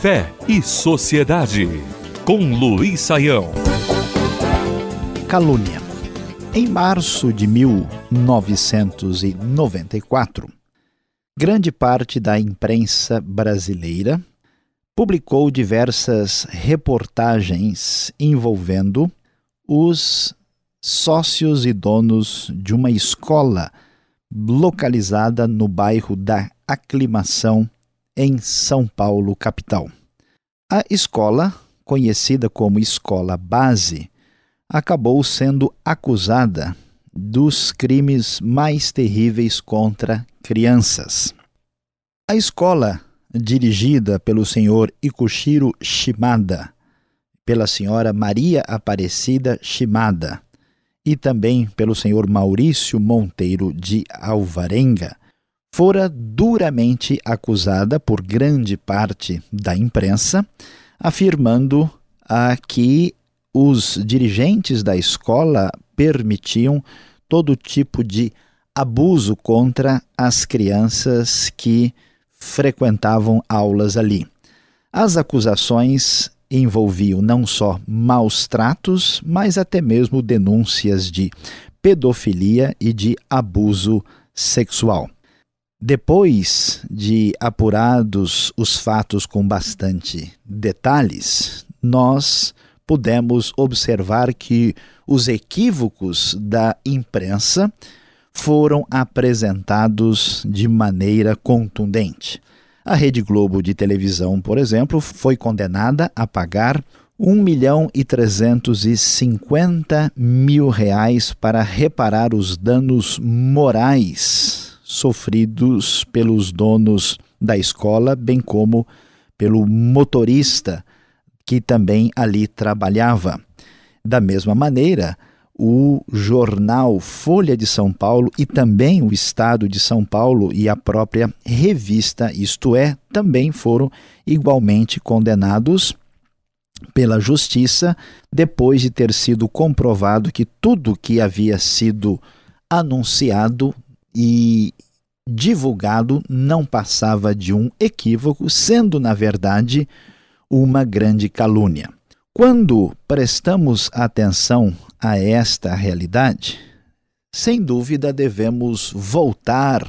Fé e Sociedade, com Luiz Saião. Calúnia. Em março de 1994, grande parte da imprensa brasileira publicou diversas reportagens envolvendo os sócios e donos de uma escola localizada no bairro da Aclimação, em São Paulo, capital. A escola, conhecida como Escola Base, acabou sendo acusada dos crimes mais terríveis contra crianças. A escola, dirigida pelo senhor Ikushiro Shimada, pela senhora Maria Aparecida Shimada e também pelo senhor Maurício Monteiro de Alvarenga, fora duramente acusada por grande parte da imprensa, afirmando ah, que os dirigentes da escola permitiam todo tipo de abuso contra as crianças que frequentavam aulas ali. As acusações envolviam não só maus tratos, mas até mesmo denúncias de pedofilia e de abuso sexual. Depois de apurados os fatos com bastante detalhes, nós pudemos observar que os equívocos da imprensa foram apresentados de maneira contundente. A Rede Globo de televisão, por exemplo, foi condenada a pagar 1 milhão e 350 mil reais para reparar os danos morais sofridos pelos donos da escola, bem como pelo motorista que também ali trabalhava. Da mesma maneira, o jornal Folha de São Paulo e também o Estado de São Paulo e a própria revista Isto É também foram igualmente condenados pela justiça depois de ter sido comprovado que tudo que havia sido anunciado e divulgado não passava de um equívoco, sendo na verdade uma grande calúnia. Quando prestamos atenção a esta realidade, sem dúvida devemos voltar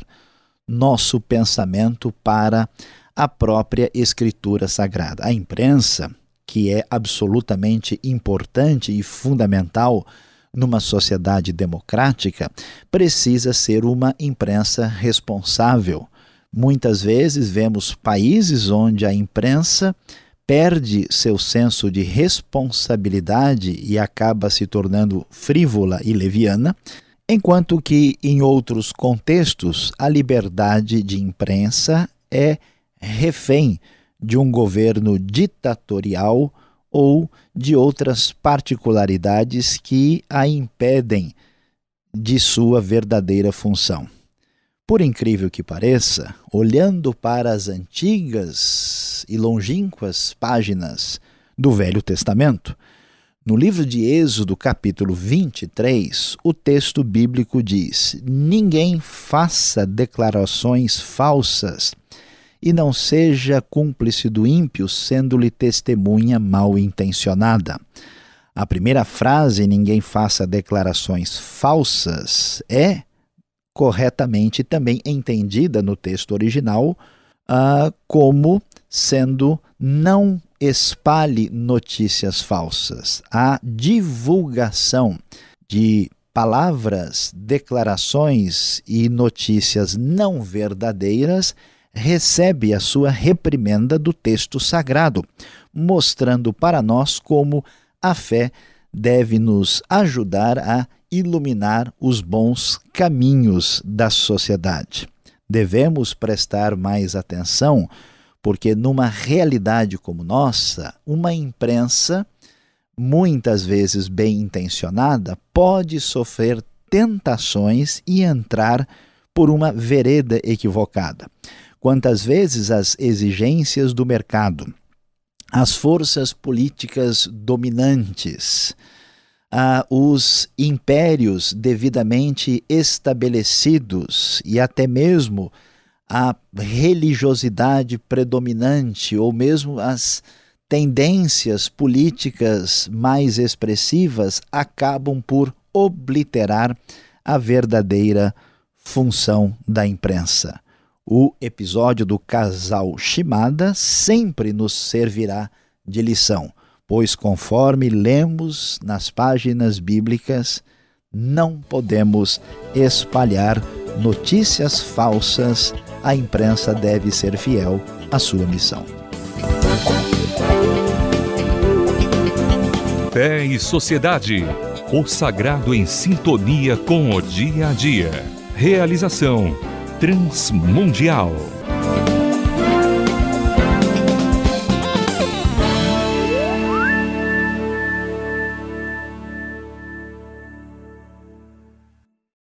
nosso pensamento para a própria Escritura Sagrada. A imprensa, que é absolutamente importante e fundamental numa sociedade democrática, precisa ser uma imprensa responsável. Muitas vezes vemos países onde a imprensa perde seu senso de responsabilidade e acaba se tornando frívola e leviana, enquanto que em outros contextos a liberdade de imprensa é refém de um governo ditatorial ou de outras particularidades que a impedem de sua verdadeira função. Por incrível que pareça, olhando para as antigas e longínquas páginas do Velho Testamento, no livro de Êxodo, capítulo 23, o texto bíblico diz: Ninguém faça declarações falsas e não seja cúmplice do ímpio, sendo-lhe testemunha mal intencionada. A primeira frase, ninguém faça declarações falsas, é corretamente também entendida no texto original uh, como sendo não espalhe notícias falsas. A divulgação de palavras, declarações e notícias não verdadeiras recebe a sua reprimenda do texto sagrado, mostrando para nós como a fé deve nos ajudar a iluminar os bons caminhos da sociedade. Devemos prestar mais atenção, porque numa realidade como nossa, uma imprensa, muitas vezes bem intencionada, pode sofrer tentações e entrar por uma vereda equivocada. Quantas vezes as exigências do mercado, as forças políticas dominantes, ah, os impérios devidamente estabelecidos e até mesmo a religiosidade predominante ou mesmo as tendências políticas mais expressivas acabam por obliterar a verdadeira função da imprensa. O episódio do casal Shimada sempre nos servirá de lição, pois, conforme lemos nas páginas bíblicas, não podemos espalhar notícias falsas. A imprensa deve ser fiel à sua missão. Fé e Sociedade. O sagrado em sintonia com o dia a dia. Realização Transmundial.